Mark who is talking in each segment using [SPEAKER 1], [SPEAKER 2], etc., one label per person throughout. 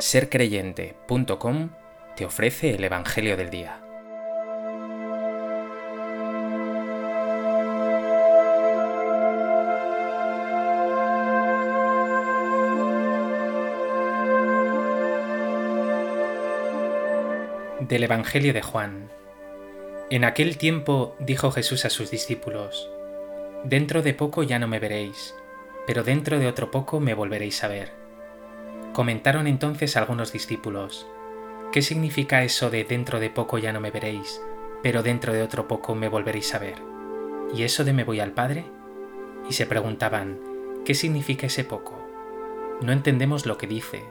[SPEAKER 1] sercreyente.com te ofrece el Evangelio del Día. Del Evangelio de Juan. En aquel tiempo dijo Jesús a sus discípulos, Dentro de poco ya no me veréis, pero dentro de otro poco me volveréis a ver. Comentaron entonces algunos discípulos, ¿qué significa eso de dentro de poco ya no me veréis, pero dentro de otro poco me volveréis a ver? ¿Y eso de me voy al Padre? Y se preguntaban, ¿qué significa ese poco? No entendemos lo que dice.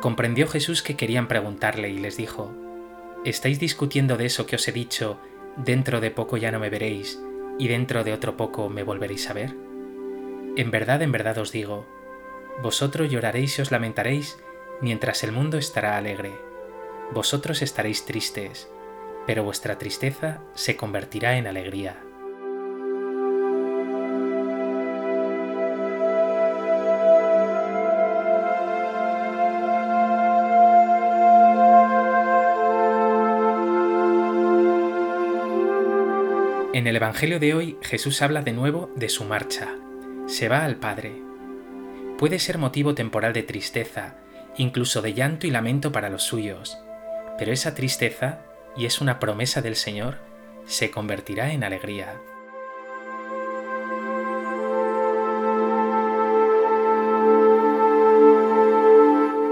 [SPEAKER 1] Comprendió Jesús que querían preguntarle y les dijo, ¿estáis discutiendo de eso que os he dicho, dentro de poco ya no me veréis, y dentro de otro poco me volveréis a ver? En verdad, en verdad os digo, vosotros lloraréis y os lamentaréis, mientras el mundo estará alegre. Vosotros estaréis tristes, pero vuestra tristeza se convertirá en alegría. En el Evangelio de hoy Jesús habla de nuevo de su marcha. Se va al Padre puede ser motivo temporal de tristeza, incluso de llanto y lamento para los suyos, pero esa tristeza, y es una promesa del Señor, se convertirá en alegría.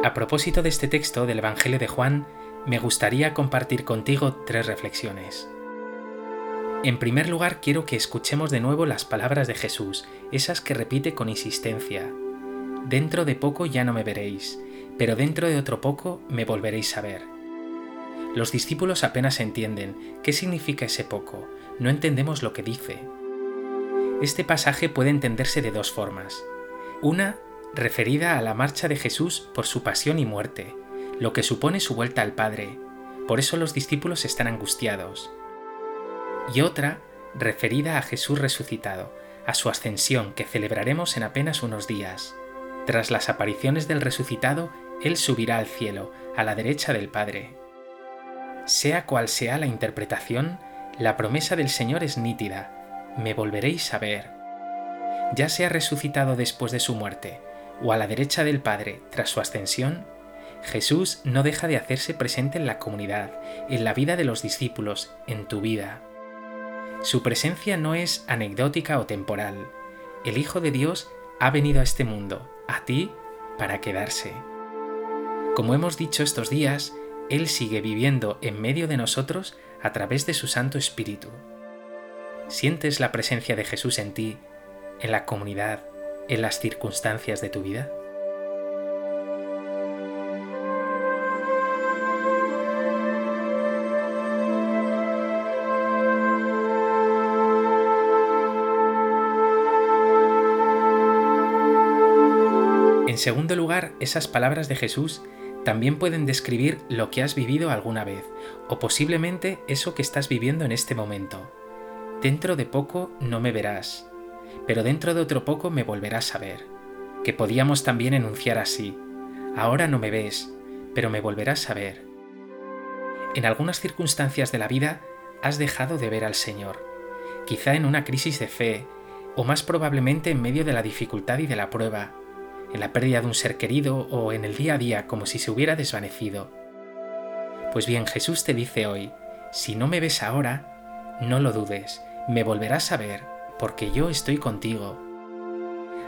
[SPEAKER 1] A propósito de este texto del Evangelio de Juan, me gustaría compartir contigo tres reflexiones. En primer lugar, quiero que escuchemos de nuevo las palabras de Jesús, esas que repite con insistencia, Dentro de poco ya no me veréis, pero dentro de otro poco me volveréis a ver. Los discípulos apenas entienden qué significa ese poco, no entendemos lo que dice. Este pasaje puede entenderse de dos formas. Una, referida a la marcha de Jesús por su pasión y muerte, lo que supone su vuelta al Padre, por eso los discípulos están angustiados. Y otra, referida a Jesús resucitado, a su ascensión que celebraremos en apenas unos días. Tras las apariciones del resucitado, Él subirá al cielo, a la derecha del Padre. Sea cual sea la interpretación, la promesa del Señor es nítida, me volveréis a ver. Ya sea resucitado después de su muerte, o a la derecha del Padre tras su ascensión, Jesús no deja de hacerse presente en la comunidad, en la vida de los discípulos, en tu vida. Su presencia no es anecdótica o temporal. El Hijo de Dios ha venido a este mundo, a ti, para quedarse. Como hemos dicho estos días, Él sigue viviendo en medio de nosotros a través de su Santo Espíritu. ¿Sientes la presencia de Jesús en ti, en la comunidad, en las circunstancias de tu vida? En segundo lugar, esas palabras de Jesús también pueden describir lo que has vivido alguna vez, o posiblemente eso que estás viviendo en este momento. Dentro de poco no me verás, pero dentro de otro poco me volverás a ver, que podíamos también enunciar así, ahora no me ves, pero me volverás a ver. En algunas circunstancias de la vida has dejado de ver al Señor, quizá en una crisis de fe, o más probablemente en medio de la dificultad y de la prueba, en la pérdida de un ser querido o en el día a día como si se hubiera desvanecido. Pues bien, Jesús te dice hoy, si no me ves ahora, no lo dudes, me volverás a ver, porque yo estoy contigo.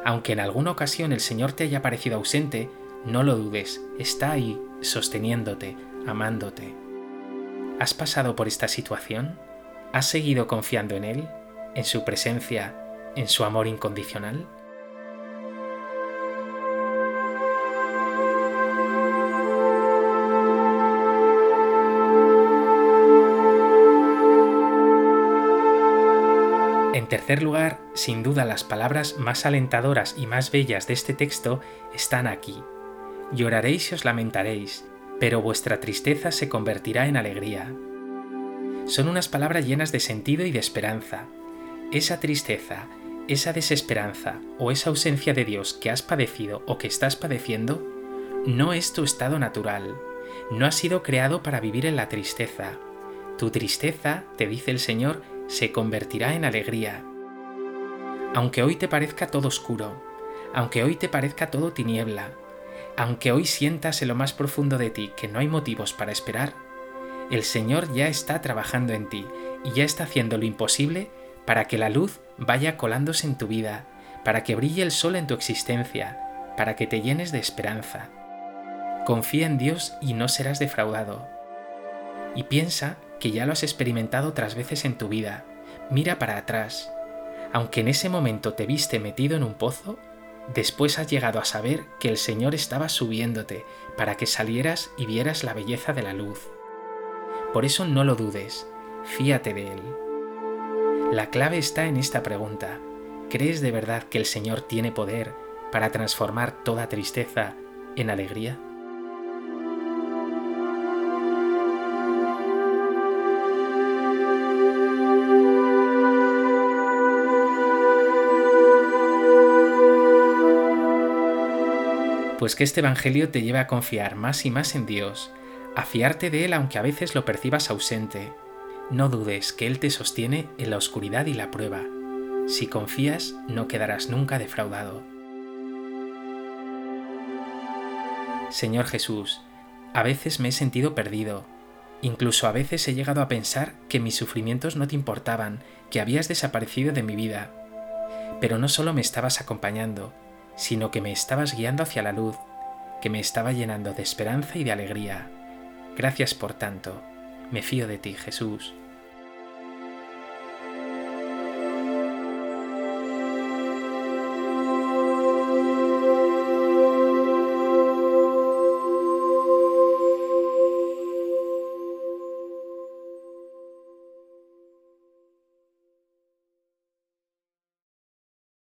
[SPEAKER 1] Aunque en alguna ocasión el Señor te haya parecido ausente, no lo dudes, está ahí, sosteniéndote, amándote. ¿Has pasado por esta situación? ¿Has seguido confiando en Él, en su presencia, en su amor incondicional? En tercer lugar, sin duda las palabras más alentadoras y más bellas de este texto están aquí. Lloraréis y os lamentaréis, pero vuestra tristeza se convertirá en alegría. Son unas palabras llenas de sentido y de esperanza. Esa tristeza, esa desesperanza o esa ausencia de Dios que has padecido o que estás padeciendo, no es tu estado natural. No has sido creado para vivir en la tristeza. Tu tristeza, te dice el Señor, se convertirá en alegría. Aunque hoy te parezca todo oscuro, aunque hoy te parezca todo tiniebla, aunque hoy sientas en lo más profundo de ti que no hay motivos para esperar, el Señor ya está trabajando en ti y ya está haciendo lo imposible para que la luz vaya colándose en tu vida, para que brille el sol en tu existencia, para que te llenes de esperanza. Confía en Dios y no serás defraudado. Y piensa que ya lo has experimentado otras veces en tu vida. Mira para atrás. Aunque en ese momento te viste metido en un pozo, después has llegado a saber que el Señor estaba subiéndote para que salieras y vieras la belleza de la luz. Por eso no lo dudes, fíate de Él. La clave está en esta pregunta. ¿Crees de verdad que el Señor tiene poder para transformar toda tristeza en alegría? Pues que este Evangelio te lleve a confiar más y más en Dios, a fiarte de Él aunque a veces lo percibas ausente. No dudes que Él te sostiene en la oscuridad y la prueba. Si confías, no quedarás nunca defraudado. Señor Jesús, a veces me he sentido perdido. Incluso a veces he llegado a pensar que mis sufrimientos no te importaban, que habías desaparecido de mi vida. Pero no solo me estabas acompañando, sino que me estabas guiando hacia la luz, que me estaba llenando de esperanza y de alegría. Gracias por tanto. Me fío de ti, Jesús.